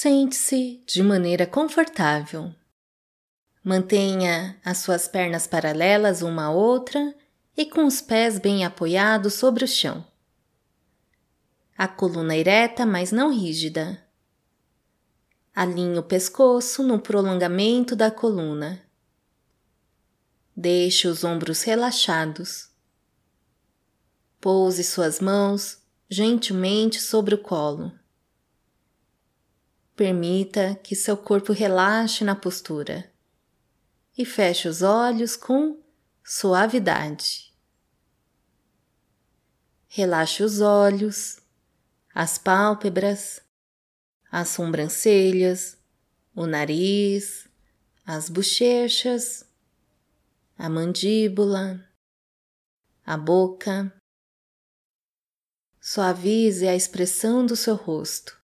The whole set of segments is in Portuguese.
Sente-se de maneira confortável. Mantenha as suas pernas paralelas uma à outra e com os pés bem apoiados sobre o chão. A coluna ereta, mas não rígida. Alinhe o pescoço no prolongamento da coluna. Deixe os ombros relaxados. Pouse suas mãos gentilmente sobre o colo. Permita que seu corpo relaxe na postura e feche os olhos com suavidade. Relaxe os olhos, as pálpebras, as sobrancelhas, o nariz, as bochechas, a mandíbula, a boca. Suavize a expressão do seu rosto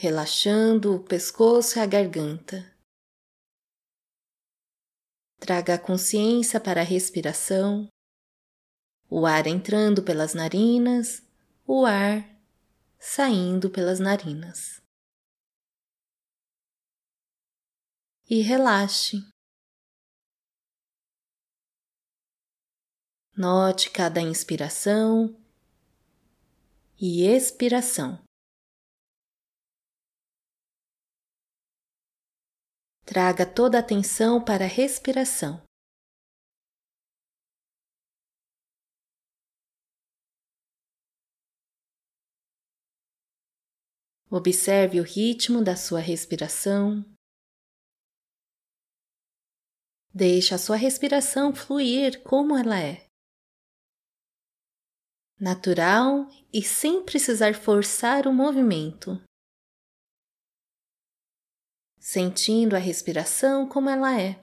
relaxando o pescoço e a garganta. Traga a consciência para a respiração, o ar entrando pelas narinas, o ar saindo pelas narinas. E relaxe. Note cada inspiração e expiração. Traga toda a atenção para a respiração. Observe o ritmo da sua respiração. Deixe a sua respiração fluir como ela é. Natural e sem precisar forçar o movimento sentindo a respiração como ela é.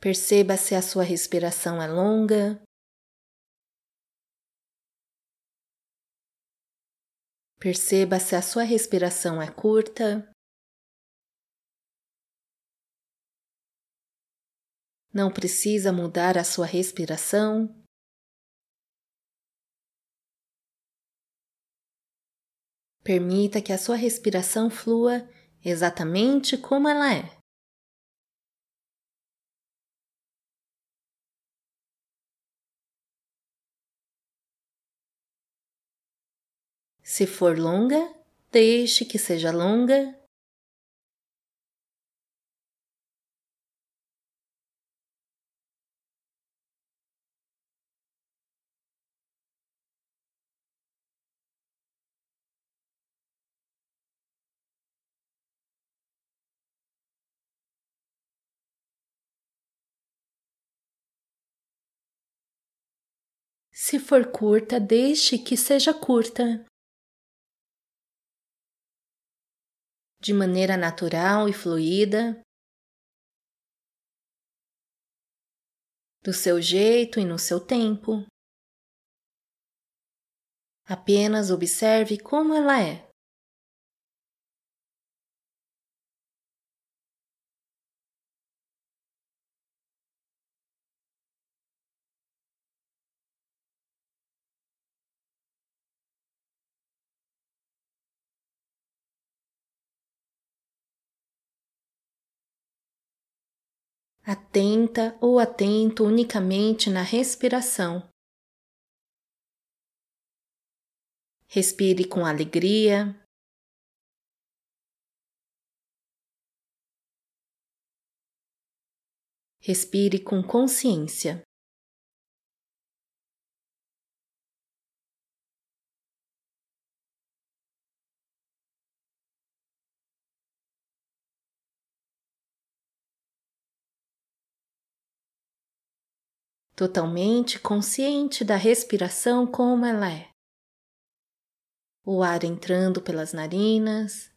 Perceba se a sua respiração é longa. Perceba se a sua respiração é curta. Não precisa mudar a sua respiração. Permita que a sua respiração flua exatamente como ela é. Se for longa, deixe que seja longa Se for curta, deixe que seja curta. De maneira natural e fluida, do seu jeito e no seu tempo. Apenas observe como ela é. Atenta ou atento unicamente na respiração. Respire com alegria. Respire com consciência. Totalmente consciente da respiração como ela é. O ar entrando pelas narinas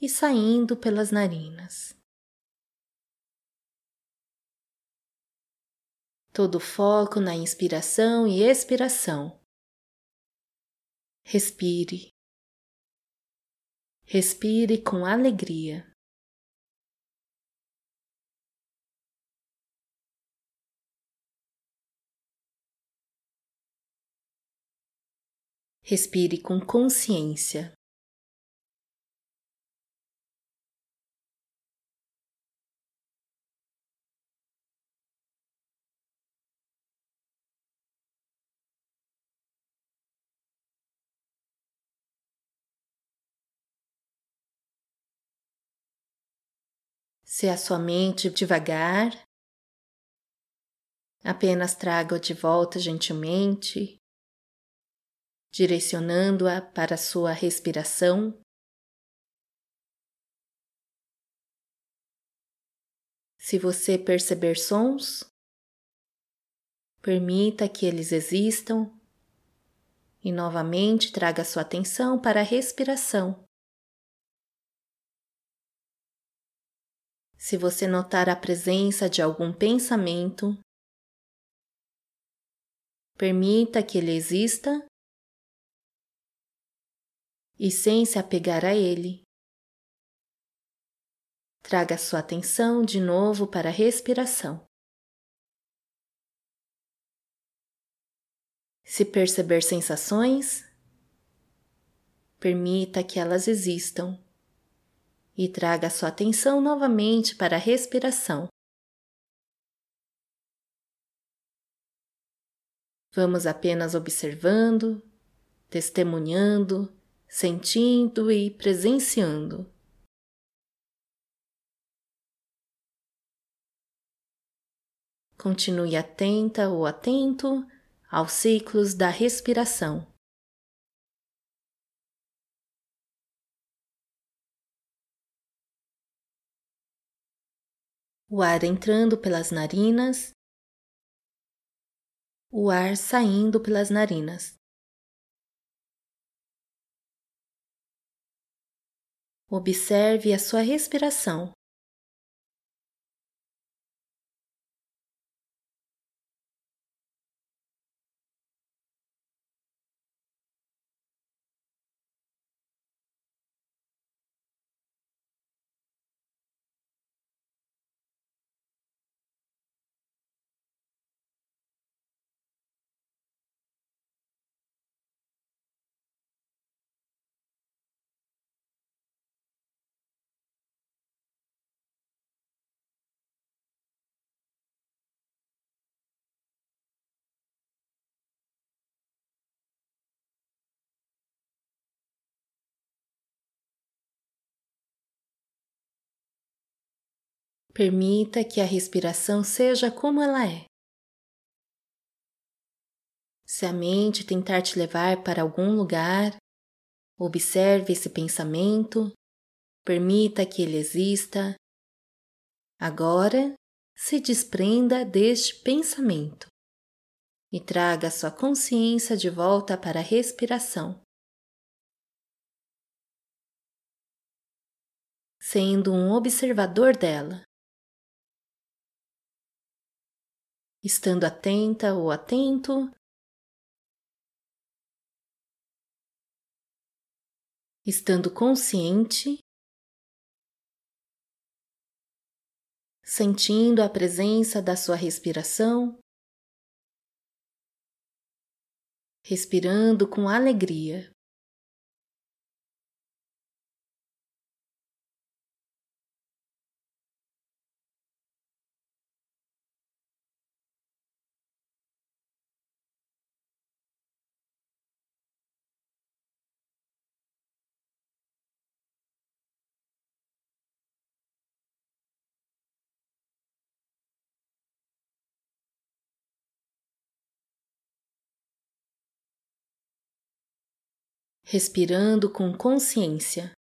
e saindo pelas narinas. Todo foco na inspiração e expiração. Respire. Respire com alegria. Respire com consciência. Se a sua mente devagar, apenas traga-o de volta gentilmente, direcionando-a para sua respiração. Se você perceber sons, permita que eles existam e novamente traga sua atenção para a respiração. Se você notar a presença de algum pensamento, permita que ele exista e sem se apegar a ele. Traga sua atenção de novo para a respiração. Se perceber sensações, permita que elas existam e traga sua atenção novamente para a respiração. Vamos apenas observando, testemunhando, sentindo e presenciando. Continue atenta ou atento aos ciclos da respiração. o ar entrando pelas narinas, o ar saindo pelas narinas. Observe a sua respiração. Permita que a respiração seja como ela é. Se a mente tentar te levar para algum lugar, observe esse pensamento, permita que ele exista. Agora, se desprenda deste pensamento e traga sua consciência de volta para a respiração. Sendo um observador dela. Estando atenta ou atento. Estando consciente, sentindo a presença da sua respiração, respirando com alegria. Respirando com consciência.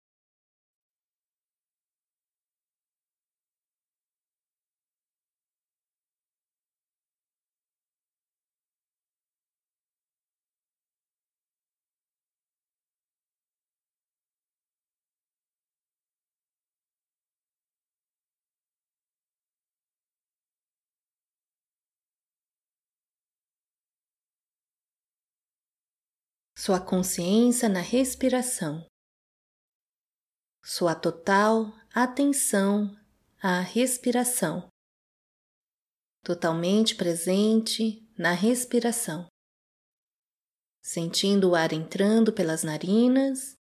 Sua consciência na respiração, sua total atenção à respiração, totalmente presente na respiração. sentindo o ar entrando pelas narinas,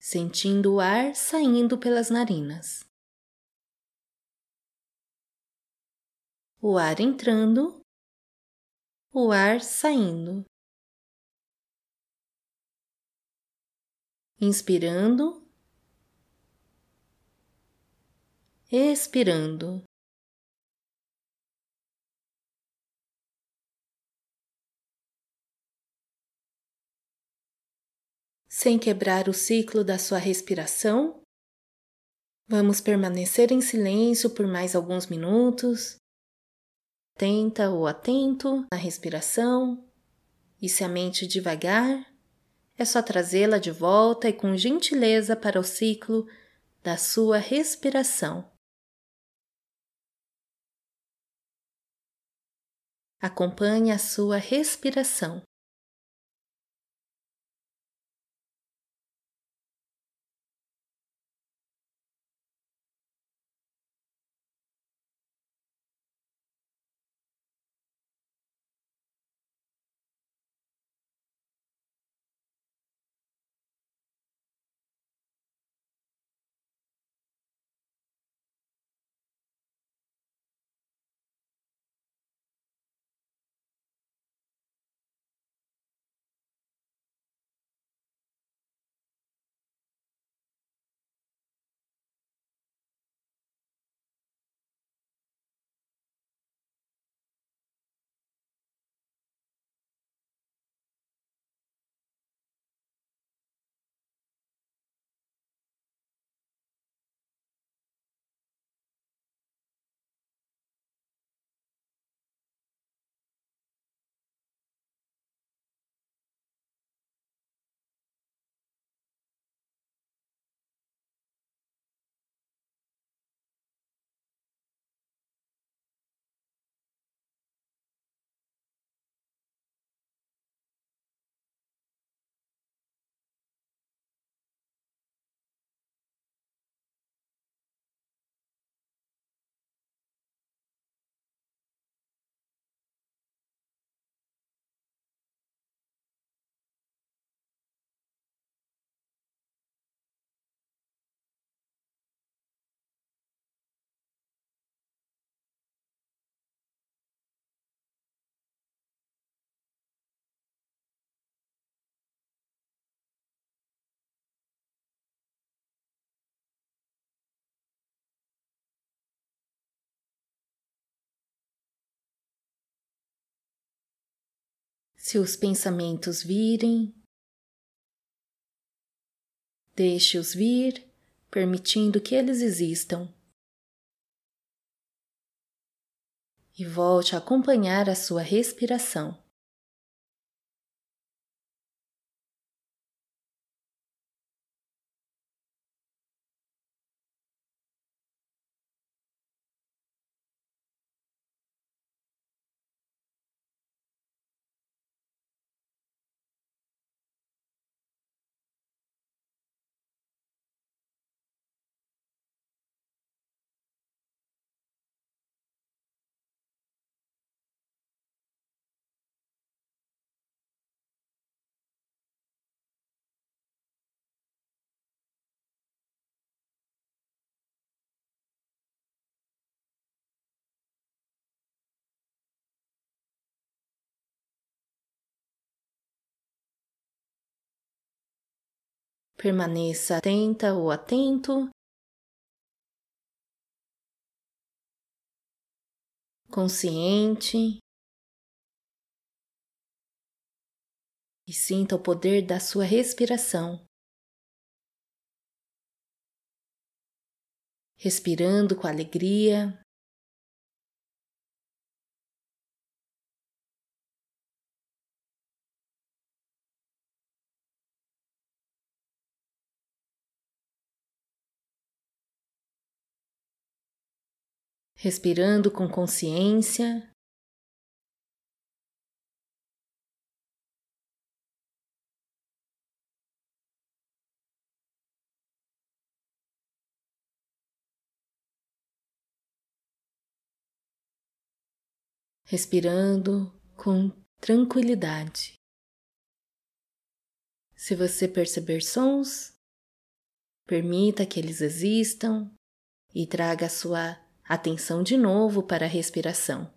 sentindo o ar saindo pelas narinas. O ar entrando, o ar saindo. Inspirando, expirando. sem quebrar o ciclo da sua respiração. Vamos permanecer em silêncio por mais alguns minutos. Tenta ou atento na respiração, e se a mente devagar, é só trazê-la de volta e com gentileza para o ciclo da sua respiração. Acompanhe a sua respiração. Se os pensamentos virem, deixe-os vir, permitindo que eles existam. E volte a acompanhar a sua respiração. Permaneça atenta ou atento. Consciente. E sinta o poder da sua respiração. Respirando com alegria. Respirando com consciência. Respirando com tranquilidade. Se você perceber sons, permita que eles existam e traga a sua atenção de novo para a respiração.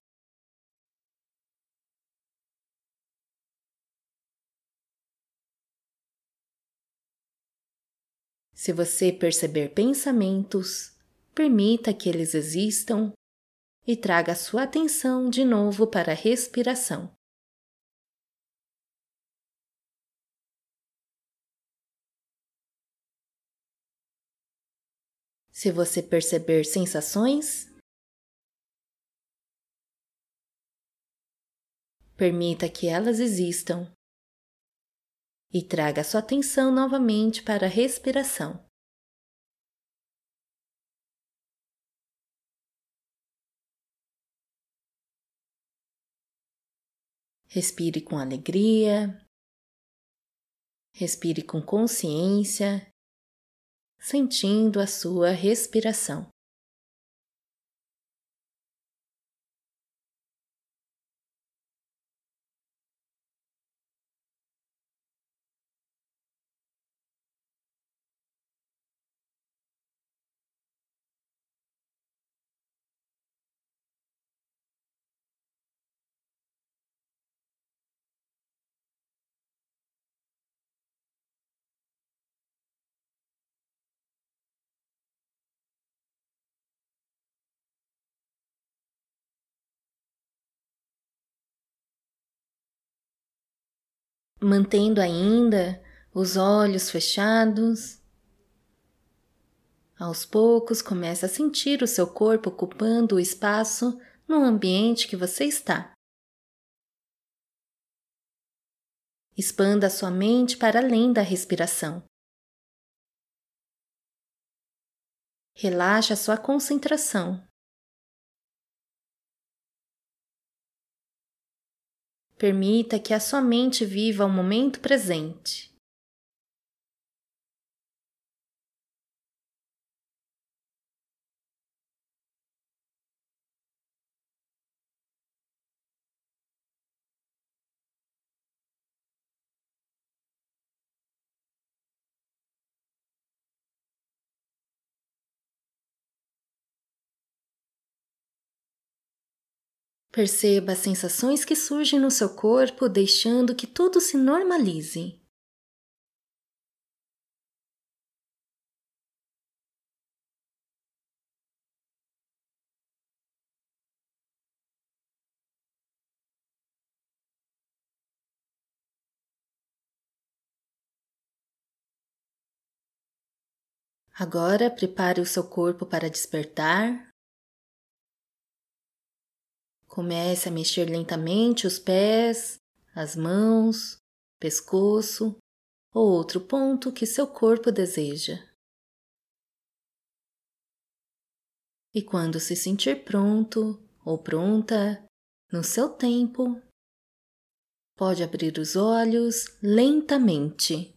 Se você perceber pensamentos, permita que eles existam e traga sua atenção de novo para a respiração. Se você perceber sensações, permita que elas existam e traga sua atenção novamente para a respiração. Respire com alegria, respire com consciência, sentindo a sua respiração. Mantendo ainda os olhos fechados. Aos poucos, começa a sentir o seu corpo ocupando o espaço no ambiente que você está. Expanda sua mente para além da respiração. Relaxa sua concentração. Permita que a sua mente viva o momento presente. Perceba as sensações que surgem no seu corpo, deixando que tudo se normalize. Agora prepare o seu corpo para despertar. Comece a mexer lentamente os pés, as mãos, pescoço ou outro ponto que seu corpo deseja. E quando se sentir pronto ou pronta, no seu tempo, pode abrir os olhos lentamente.